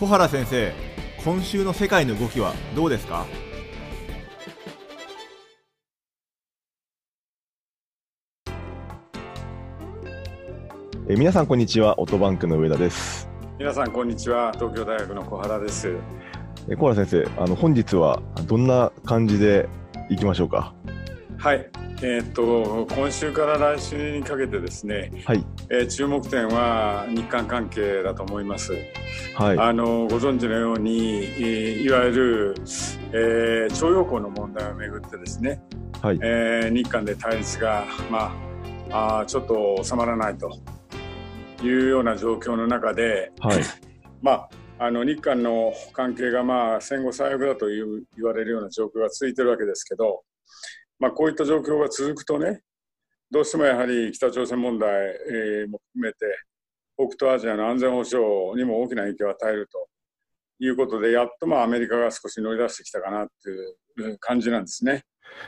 小原先生今週の世界の動きはどうですか？え皆さんこんにちはオートバンクの上田です。皆さんこんにちは東京大学の小原です。え小原先生あの本日はどんな感じでいきましょうか？はい。えー、っと今週から来週にかけてですね、はい。えー、注目点は日韓関係だと思います、はい、あのご存知のように、いわゆる、えー、徴用工の問題をめぐってですね、はい。えー、日韓で対立が、まあ、あちょっと収まらないというような状況の中で、はい、まああの日韓の関係がまあ戦後最悪だという言われるような状況が続いているわけですけど、まあ、こういった状況が続くとねどうしてもやはり北朝鮮問題、えも含めて北東アジアの安全保障にも大きな影響を与えるということでやっとまあアメリカが少し乗り出してきたかなっていう感じなんですね。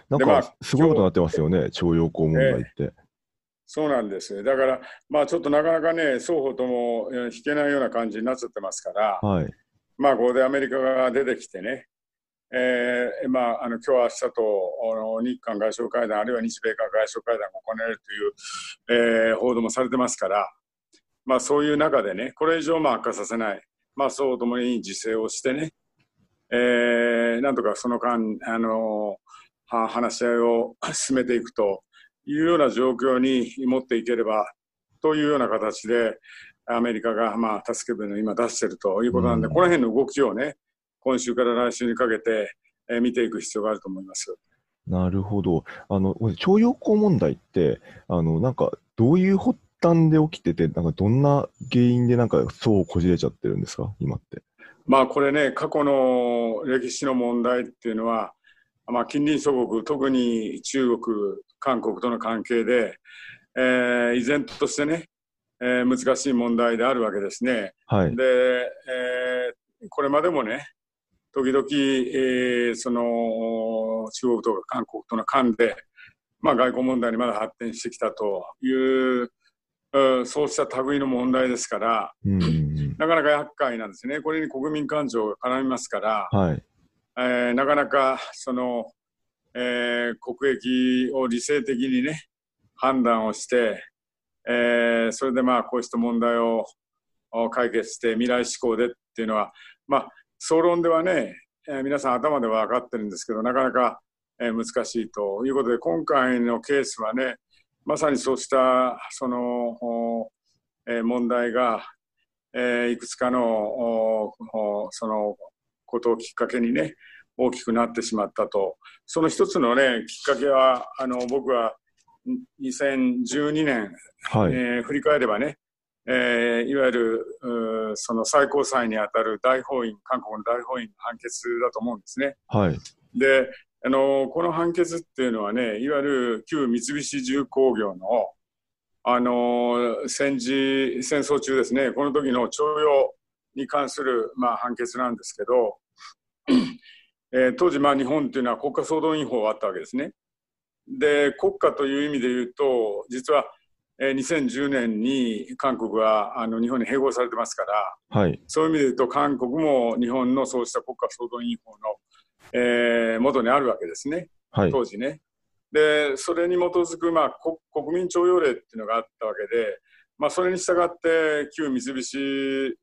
なんかすごいことになってますよね、徴用工問題って。えーそうなんです。だから、まあちょっとなかなかね、双方とも引けないような感じになっちゃってますから、はい、まあここでアメリカが出てきてね、えー、まああの今日明日とあの日韓外相会談、あるいは日米韓外相会談が行われるという、えー、報道もされてますから、まあそういう中でね、これ以上まあ悪化させない、まあ双方ともに自制をしてね、えー、なんとかその間、あの話し合いを進めていくというような状況に持っていければというような形でアメリカがまあ助け舟を今出しているということなんで、うん、この辺の動きをね今週から来週にかけて、え見ていく必要があると思います。なるほど。あの、徴用工問題って、あの、なんか、どういう発端で起きてて、なんか、どんな原因で、なんか、そうこじれちゃってるんですか、今って。まあ、これね、過去の歴史の問題っていうのは、まあ、近隣諸国、特に中国、韓国との関係で、えー、依然としてね、えー、難しい問題であるわけですね。はい、で、えー、これまでもね、時々、えー、その中国とか韓国との間で、まあ、外交問題にまだ発展してきたという、そうした類の問題ですから、うん、なかなか厄介なんですね。これに国民感情が絡みますから、はいえー、なかなかその、えー、国益を理性的にね判断をして、えー、それでまあこうした問題を解決して未来志向でっていうのはまあ総論ではね、えー、皆さん頭では分かってるんですけどなかなか、えー、難しいということで今回のケースはねまさにそうしたその、えー、問題が、えー、いくつかのそのことをきっかけにね大きくなってしまったと。その一つのねきっかけはあの僕は2012年、はい、えー、振り返ればね、えー、いわゆるその最高裁にあたる大法院韓国の大法院の判決だと思うんですね。はい、であのこの判決っていうのはねいわゆる旧三菱重工業のあの戦時戦争中ですねこの時の徴用に関する、まあ、判決なんですけど、えー、当時、まあ、日本というのは国家総動員法があったわけですね。で国家という意味で言うと実は、えー、2010年に韓国はあの日本に併合されてますから、はい、そういう意味で言うと韓国も日本のそうした国家総動員法の、えー、元にあるわけですね、はい、当時ね。でそれに基づく、まあ、国民徴用令っていうのがあったわけで、まあ、それに従って旧三菱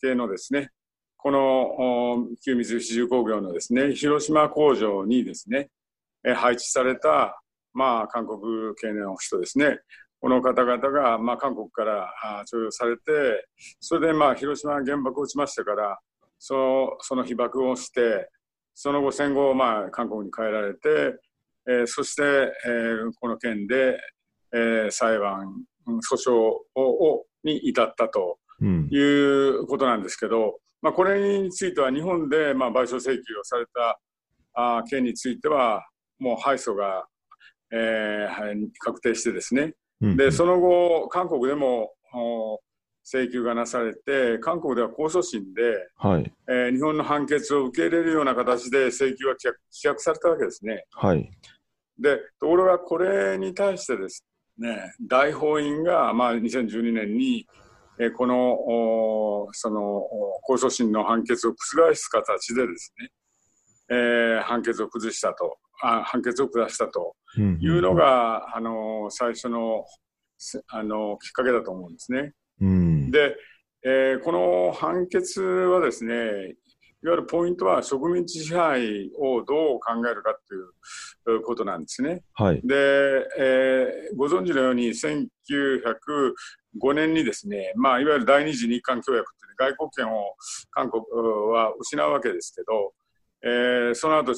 系のですね、この旧三菱重工業のですね、広島工場にですね、配置された、まあ、韓国系の人ですね、この方々が、まあ、韓国から徴用されて、それで、まあ、広島原爆を撃ちましたから、そのその被爆をして、その後、戦後、まあ、韓国に帰られて、えー、そして、えー、この件で、えー、裁判、訴訟をに至ったということなんですけど、まあ、これについては日本でまあ賠償請求をされたあ件についてはもう敗訴が、えー、確定してですね、でその後韓国でも請求がなされて韓国では控訴審で、はい。えー、日本の判決を受け入れるような形で請求は棄却されたわけですね。はい、でところがこれに対してですね大法院が、まあ、2012年にえーこのおそのお控訴審の判決を覆す形でですね、えー判決を崩したと。あ判決を下したとうんいうの、が、あの最初のせあのきっかけだと思うんですね。うん。で、えーこの判決はですね、いわゆるポイントは植民地支配をどう考えるかということなんですね。はい。で、えーご存知のように1905年にですね、まあ、いわゆる第二次日韓協約という外国権を韓国は失うわけですけど、えーその後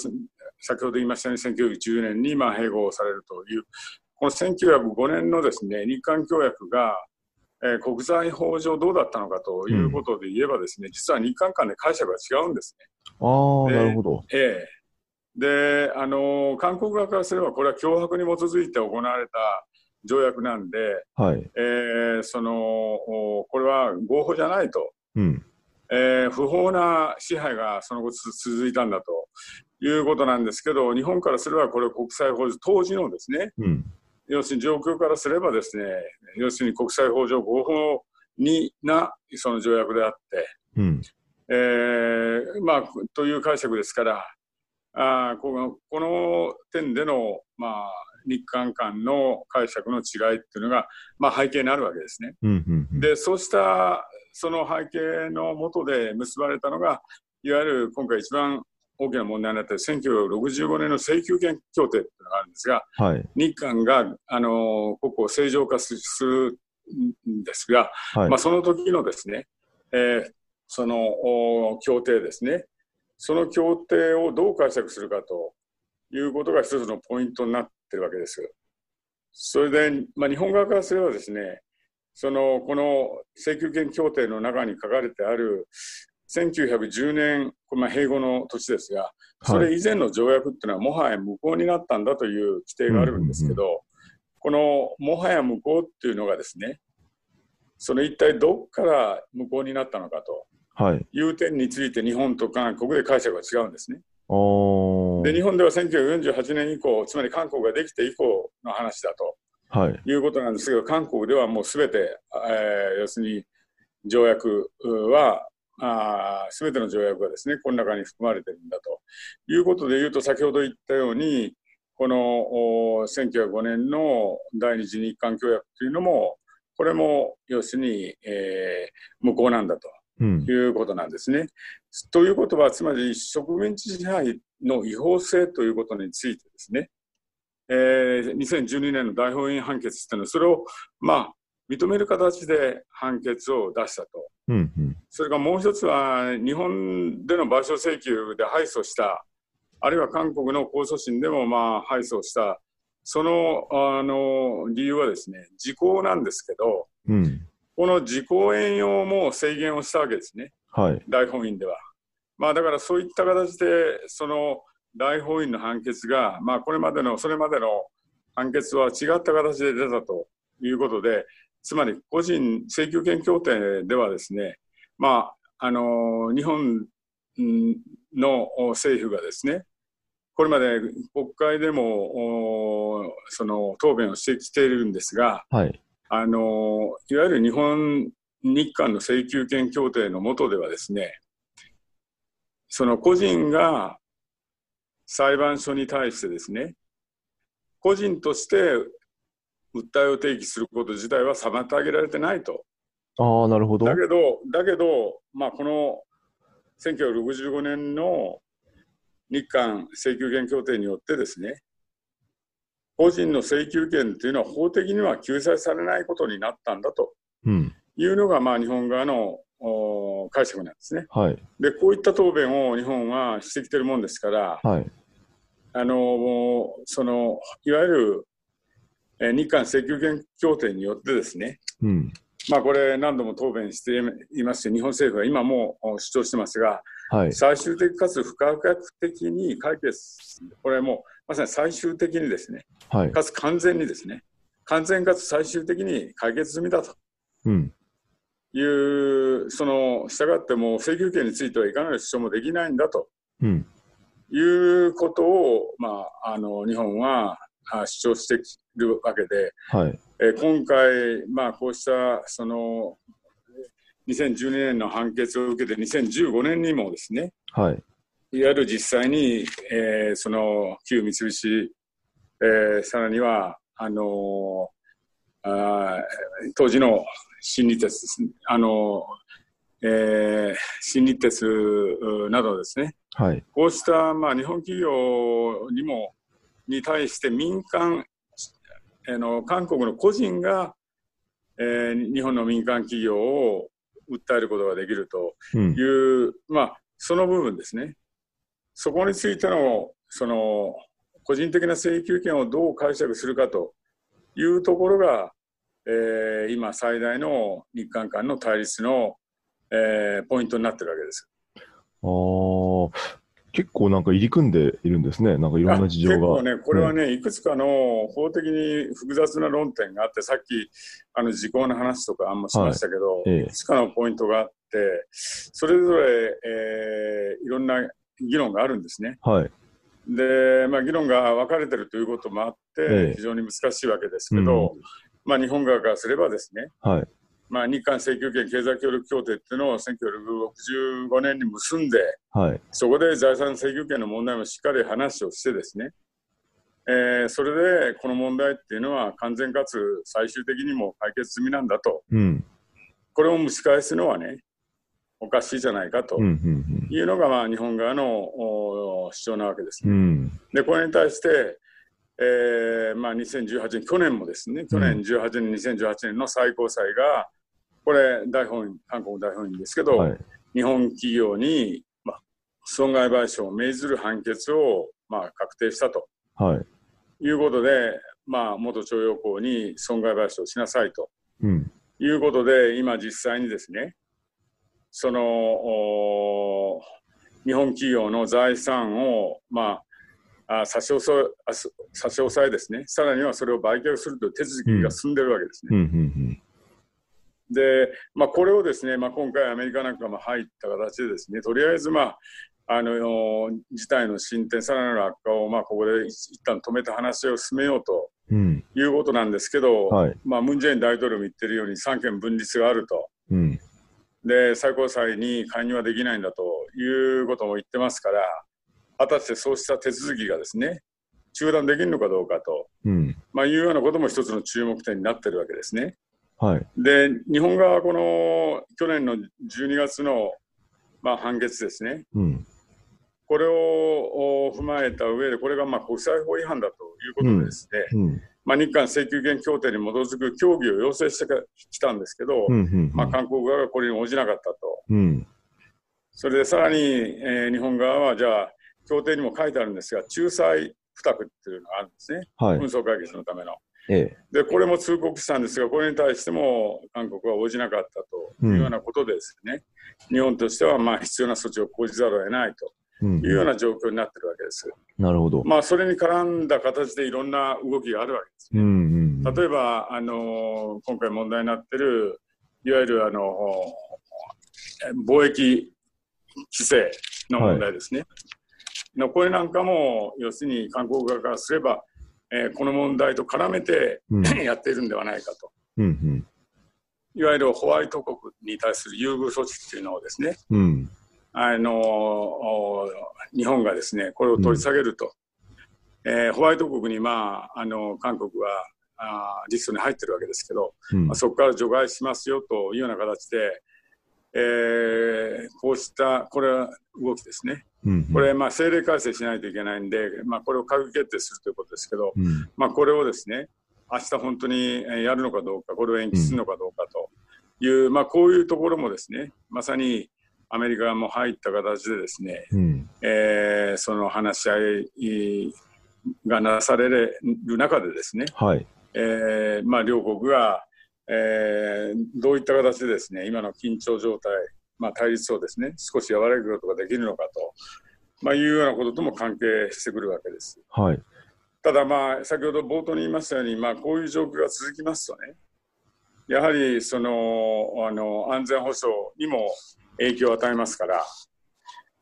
先ほど言いましたように1910年にまあ併合されるというこの1905年のですね日韓協約が、えー国際法上どうだったのかということで言えばですね、実は日韓間で解釈が違うんですね。あなるほど。ええで、あの韓国側からすれば、これは脅迫に基づいて行われた条約なんで、はい。えーそのおこれは合法じゃないと、うん。えー不法な支配がその後つ続いたんだということなんですけど、日本からすれば、これ、国際法上、当時のですね、うん。要するに状況からすればですね、要するに国際法上合法になその条約であって、うん。えーまあ、という解釈ですから、あーこのこの点での、まあ、日韓間の解釈の違いっていうのが、まあ、背景にあるわけですね。うん。うん。うん。で、そうしたその背景のもとで結ばれたのが、いわゆる今回一番大きな問題になっている1965年の請求権協定っていうのがあるんですが、はい。日韓が、あの国交を正常化するんですが、はい。まあ、その時のですね、えーそのお協定ですね、その協定をどう解釈するかということが一つのポイントになっているわけです。それで、まあ、日本側からすればですね、そのこの請求権協定の中に書かれてある1910年、まあ、併合の土地ですが、それ以前の条約っていうのはもはや無効になったんだという規定があるんですけど、このもはや無効っていうのがですね、その一体どこから無効になったのかとはい。いう点について日本と韓国で解釈が違うんですね。で、日本では1948年以降、つまり韓国ができて以降の話だとはい。いうことなんですけど、韓国ではもうすべて、えー要するに条約は、すべての条約がですね、この中に含まれているんだということで言うと、先ほど言ったように、このお1905年の第二次日韓協約というのも、これも要するに、えー無効なんだとうん。いうことなんですね。ということは、つまり植民地支配の違法性ということについてですね、えー2012年の大法院判決というのは、それを、まあ、認める形で判決を出したと。うん。うん。それからもう一つは、日本での賠償請求で敗訴した、あるいは韓国の控訴審でもまあ敗訴した、そのあの理由はですね、時効なんですけど、うん。この時効延用も制限をしたわけですね。はい。大法院では。まあ、だからそういった形で、その大法院の判決が、まあ、これまでの、それまでの判決は違った形で出たということで、つまり個人請求権協定ではですね、まあ、あの日本んの政府がですね、これまで国会でもおその答弁をしてきているんですが、はい。あのいわゆる日本、日韓の請求権協定の下ではですね、その個人が裁判所に対してですね、個人として訴えを提起すること自体は妨げられてないと。ああ、なるほど。だけど、だけど、まあ、この1965年の日韓請求権協定によってですね、個人の請求権というのは法的には救済されないことになったんだとうん。いうのが、まあ、日本側のお解釈なんですね。はい。で、こういった答弁を日本はしてきてるもんですから、はい。あのそのいわゆる、えー日韓請求権協定によってですね、うん。まあ、これ、何度も答弁していますし、日本政府は今もお主張してますが、はい。最終的かつ不可逆的に解決、これもまさに最終的にですね、はい。かつ完全にですね、完全かつ最終的に解決済みだとうん。いう、その、従っても請求権についてはいかなる主張もできないんだとうん。いうことを、まあ、あの、日本はあ主張しているわけで、はい。えー今回、まあ、こうした、その、2012年の判決を受けて2015年にもですね、はい。いわゆる実際に、えーその旧三菱、えーさらにはあのーあー当時の新日鉄ですね、あのーえー新日鉄うなどですね、はい。こうした、まあ、日本企業にもに対して民間、あの韓国の個人が、えー日本の民間企業を訴えることができるとうんい。う、まあ、その部分ですね。そこについての、その、個人的な請求権をどう解釈するかというところが、えー今最大の日韓間の対立の、えーポイントになってるわけです。ああ、結構なんか入り組んでいるんですね。なんかいろんな事情が。結構ね、これはね、いくつかの法的に複雑な論点があって、さっきあの時効の話とかあんましましたけど、ええいくつかのポイントがあって、それぞれ、えーいろんな議論があるんですね。はい。で、まあ、議論が分かれてるということもあって、ええ非常に難しいわけですけど、まあ、日本側からすればですね、はい。まあ、日韓請求権経済協力協定っていうのを1965年に結んで、はい。そこで財産請求権の問題もしっかり話をしてですね、えーそれでこの問題っていうのは完全かつ最終的にも解決済みなんだと、うん。これを蒸し返すのはね、おかしいじゃないかと。いうのがまあ日本側のお主張なわけですうね。ん。で、これに対して、えーまあ、2018年、去年もですね、去年18年、2018年の最高裁が、これ、大本院、韓国大本院ですけど、はい。日本企業に、まあ、損害賠償を命ずる判決を、まあ、確定したとはい。いうことで、まあ、元徴用工に損害賠償をしなさいとうん。いうことで、今実際にですね、その、お日本企業の財産を、まあ、あ差し押さえ差し押さえですね、さらにはそれを売却するという手続きが進んでるわけですね。うん。うん。で、まあ、これをですね、まあ、今回アメリカなんかも入った形でですね、とりあえず、まあ、あの事態の進展、さらなる悪化を、まあ、ここで一一旦止めた話を進めようとうん。いうことなんですけど、はい。まあ、ムン・ジェイン大統領も言ってるように、三権分立があると。うん。で、最高裁に介入はできないんだということも言ってますから、果たしてそうした手続きがですね、中断できるのかどうかと、うん。まあ、いうようなことも一つの注目点になってるわけですね。はい。で、日本側はこの去年の12月の、まあ、判決ですね、うん。これをお踏まえた上で、これがまあ国際法違反だということでですね、うん。まあ、日韓請求権協定に基づく協議を要請してきたんですけど、うん。うん。まあ、韓国側がこれに応じなかったと。うん。それでさらに、えー日本側は、じゃあ、協定にも書いてあるんですが、仲裁付託っていうのがあるんですね、はい紛。争解決のための。ええ。で、これも通告したんですが、これに対しても韓国は応じなかったというようなことでですね、日本としてはまあ必要な措置を講じざるを得ないとうんいうような状況になってるわけです。なるほど。まあ、それに絡んだ形でいろんな動きがあるわけです。うん。うん。例えば、あの今回問題になっている、いわゆるあの貿易規制の問題ですね。のこれなんかも、要するに韓国側からすれば、えーこの問題と絡めてうん。やっているんではないかと。うん。いわゆるホワイト国に対する優遇措置っていうのをですね、うん。あのお日本がですね、これを取り下げると。えーホワイト国に、まあ、あの韓国はあーリストに入ってるわけですけど、うんまあ、。そこから除外しますよというような形で、えーこうしたこれは動きですね、うん。これ、まあ、政令改正しないといけないんで、まあ、これを閣議決定するということですけど、うん。まあ、これをですね明日本当にえーやるのかどうか、これを延期するのかどうかという、まあ、こういうところもですねまさにアメリカも入った形でですね、うん。えーその話し合いがなされる中でですね、はい。えーまあ、両国が、えーどういった形でですね今の緊張状態、まあ、対立をですね少し和らげることができるのかと、まあ、いうようなこととも関係してくるわけです。はい。ただ、まあ、先ほど冒頭に言いましたように、まあ、こういう状況が続きますとね、やはりそのあの安全保障にも影響を与えますから、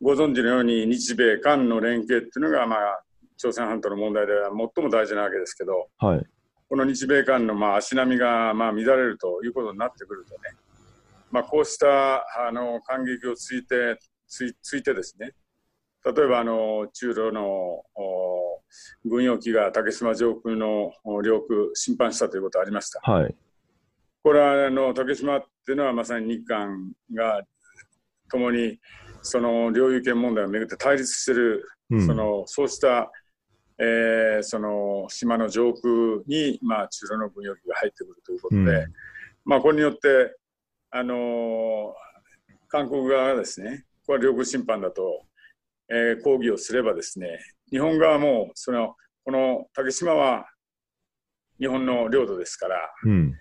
ご存知のように日米韓の連携っていうのが、まあ、朝鮮半島の問題では最も大事なわけですけど、はい。この日米間のまあ足並みがまあ乱れるということになってくるとね、まあ、こうしたあの感激をついてついついてですね例えばあの中ロの軍用機が竹島上空の領空侵犯したということがありました。はい。これはあの竹島っていうのはまさに日韓が共にその領有権問題をめぐって対立している、うん、そのそうした、えー、その島の上空に、まあ、中ロの軍用機が入ってくるということで、うん、まあ、これによって、あのー、韓国側がですねこれは領空侵犯だとえー、抗議をすればですね日本側もそのこの竹島は日本の領土ですから、うん、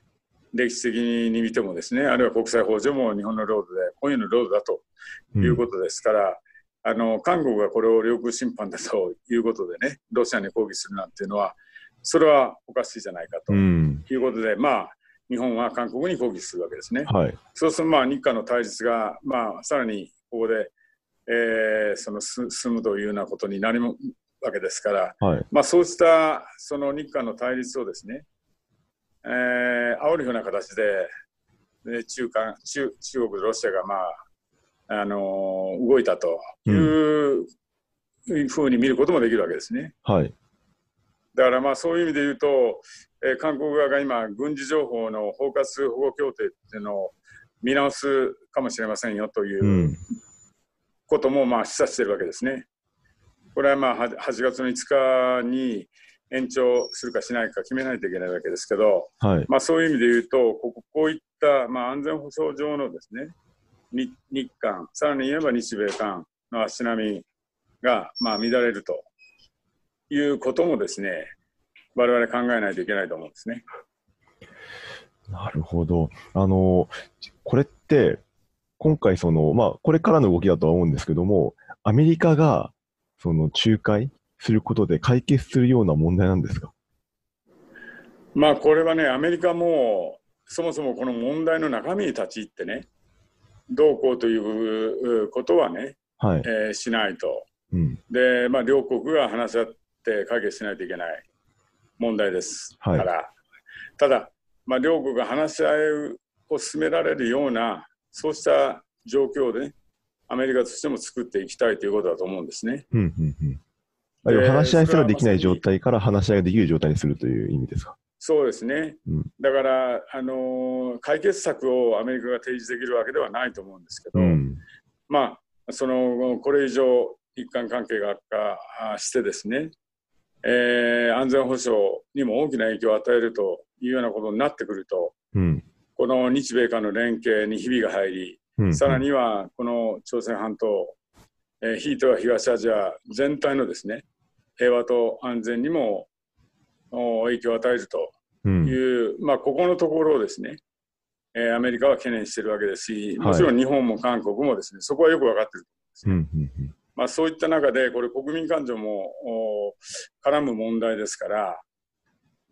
歴史的に見てもですねあるいは国際法上も日本の領土で今夜の領土だということですから、うん、あの韓国がこれを領空侵犯だということでね ロシアに抗議するなんていうのはそれはおかしいじゃないかということで、うん、まあ日本は韓国に抗議するわけですね。はい、そうするとまあ日韓の対立が、まあ、さらにここでえー、その進むというようなことになるわけですから、はい、まあ、そうしたその日韓の対立をですね、えー、煽るような形で、で中間中中国、ロシアが、まああのー、動いたという、うん、ふうに見ることもできるわけですね。はい、だからまあそういう意味で言うと、えー、韓国側が今、軍事情報の包括保護協定っていうのを見直すかもしれませんよという、うんこともまあ示唆しているわけですね。これはまあ8月の5日に延長するかしないか決めないといけないわけですけど、はい、まあ、そういう意味で言うと、こここういったまあ安全保障上のですね日日韓、さらに言えば日米韓の足並みがまあ乱れるということもですね、我々考えないといけないと思うんですね。なるほど。あの、これって、今回その、まあ、これからの動きだとは思うんですけども、アメリカが、その、仲介することで解決するような問題なんですか？まあ、これはね、アメリカも、そもそもこの問題の中身に立ち入ってね、どうこうということはね、はい、えー、しないと。うん、で、まあ、両国が話し合って解決しないといけない問題ですから、はい、ただ、まあ、両国が話し合いを進められるようなそうした状況で、ね、アメリカとしても作っていきたいということだと思うんですね。うんうんうん話し合いすらできない状態から話し合いができる状態にするという意味ですか？そうですね、うん、だから、あのー、解決策をアメリカが提示できるわけではないと思うんですけど、うん、まあ、そのこれ以上、日韓関係が悪化してですね、えー、安全保障にも大きな影響を与えるというようなことになってくると、うん、この日米韓の連携にひびが入り、うん、さらにはこの朝鮮半島、えー、ひいては東アジア全体のですね平和と安全にも影響を与えるという、うん、まあ、ここのところをですね、えー、アメリカは懸念しているわけですし、もちろん日本も韓国もですね、そこはよく分かっていると思います、ね、まあ、そういった中で、これ、国民感情も絡む問題ですから、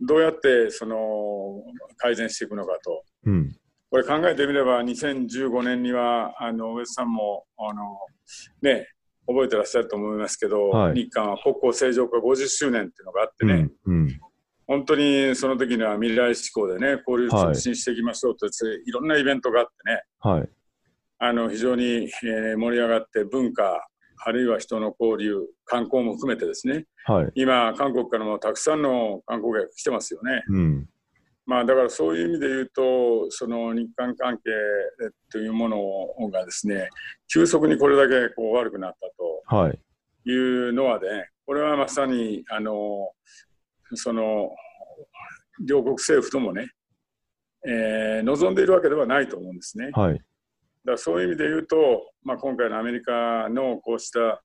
どうやってその改善していくのかと、うん、これ考えてみれば2015年にはあの上さんもあの、ね、覚えてらっしゃると思いますけど、はい、日韓は国交正常化50周年っていうのがあってね、うんうん、本当にその時には未来志向でね交流促進していきましょうと、はい、いろんなイベントがあってね、はい、あの非常に、えー、盛り上がって文化あるいは人の交流、観光も含めてですね、はい、今、韓国からもたくさんの観光客来てますよね。うん。まあ、だからそういう意味で言うと、その日韓関係というものがですね、急速にこれだけこう悪くなったというのはね、これはまさに、あの、その、両国政府ともね、えー、望んでいるわけではないと思うんですね。はい、だそういう意味で言うと、まあ、今回のアメリカのこうした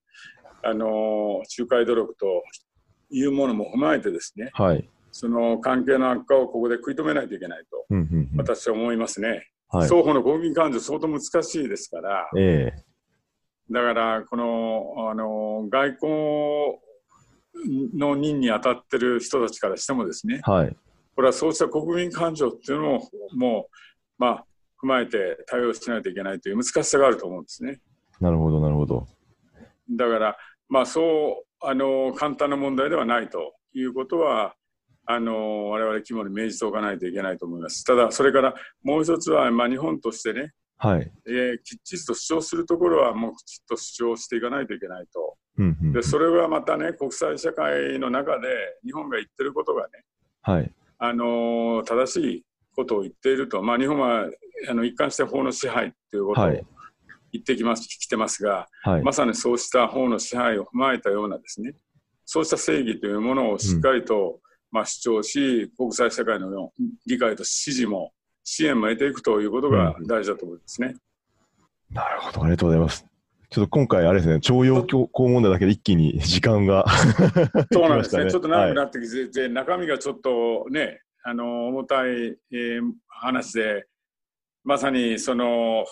あの仲介努力というものも踏まえてですね、はい、その関係の悪化をここで食い止めないといけないと、私は思いますね。はい、双方の国民感情、相当難しいですから、えー、だからこのあの外交の任に当たってる人たちからしてもですね、はい、これはそうした国民感情っていうのをもう、まあ、踏まえて対応しないといけないという難しさがあると思うんですね。なるほど、なるほど。だから、まあ、そうあの簡単な問題ではないということは、あの我々肝に銘じておかないといけないと思います。ただ、それからもう一つは、まあ、日本としてね、はい。えーきっちりと主張するところはもうきちっと主張していかないといけないと。うんうんで、それはまたね、国際社会の中で日本が言ってることがね、はい。あのー正しいことを言っていると、まあ、日本はあの一貫して法の支配ということをはい言ってきます、きてますが、はい。まさにそうした法の支配を踏まえたようなですね、そうした正義というものをしっかりと、まあ、主張し、国際社会の理解と支持も支援も得ていくということが大事だと思いますね。なるほど。ありがとうございます。ちょっと今回、あれですね、徴用工問題だけで一気に 時間が そうなんですね。ねちょっと長くなってきて、で中身がちょっとね、あの、重たい、えー話で、まさにその、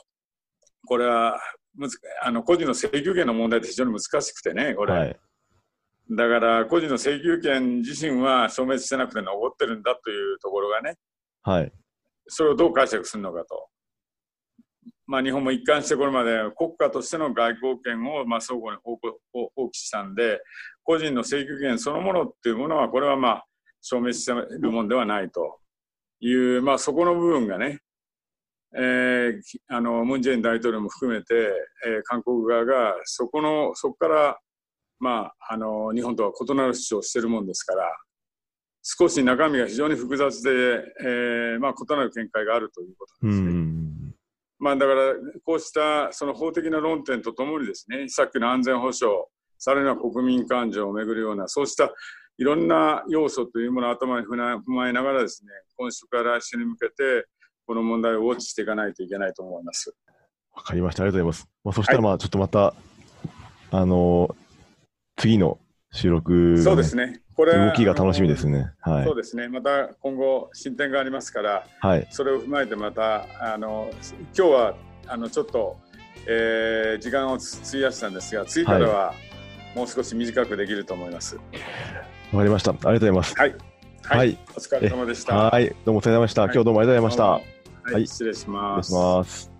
これは、むずあの個人の請求権の問題って非常に難しくてね、これ。はい。だから、個人の請求権自身は消滅してなくて残ってるんだというところがね、はい。それをどう解釈するのかと。まあ、日本も一貫してこれまで国家としての外交権をまあ相互に放棄したんで、個人の請求権そのものっていうものは、これはまあ消滅してるもんではないという、まあ、そこの部分がね、えーあのムン・ジェイン大統領も含めて、えー韓国側がそこのそこから、まあ、あの日本とは異なる主張をしてるもんですから、少し中身が非常に複雑で、えーまあ、異なる見解があるということですね。んまあ、だから、こうしたその法的な論点とともにですね、さっきの安全保障、さらには国民感情をめぐるような、そうしたいろんな要素というものを頭に踏まえながらですね、今週から来週に向けて、この問題をウォッチしていかないといけないと思います。わかりました。ありがとうございます。まあ、そしたら、まあ、ちょっとまた、あのー次の収録がね、そうですね。これは動きが楽しみですね。はいそう。ですね。また今後進展がありますから、はい。それを踏まえてまたあの今日はあのちょっと、えー時間をつ費やしたんですが次からはもう少し短くできると思います。わかりました。ありがとうございます。はい、はいはいお疲れ様でした。はい。どうもお疲れ様でした。今日どうもありがとうございました。はい、はい失礼し失礼します。ます。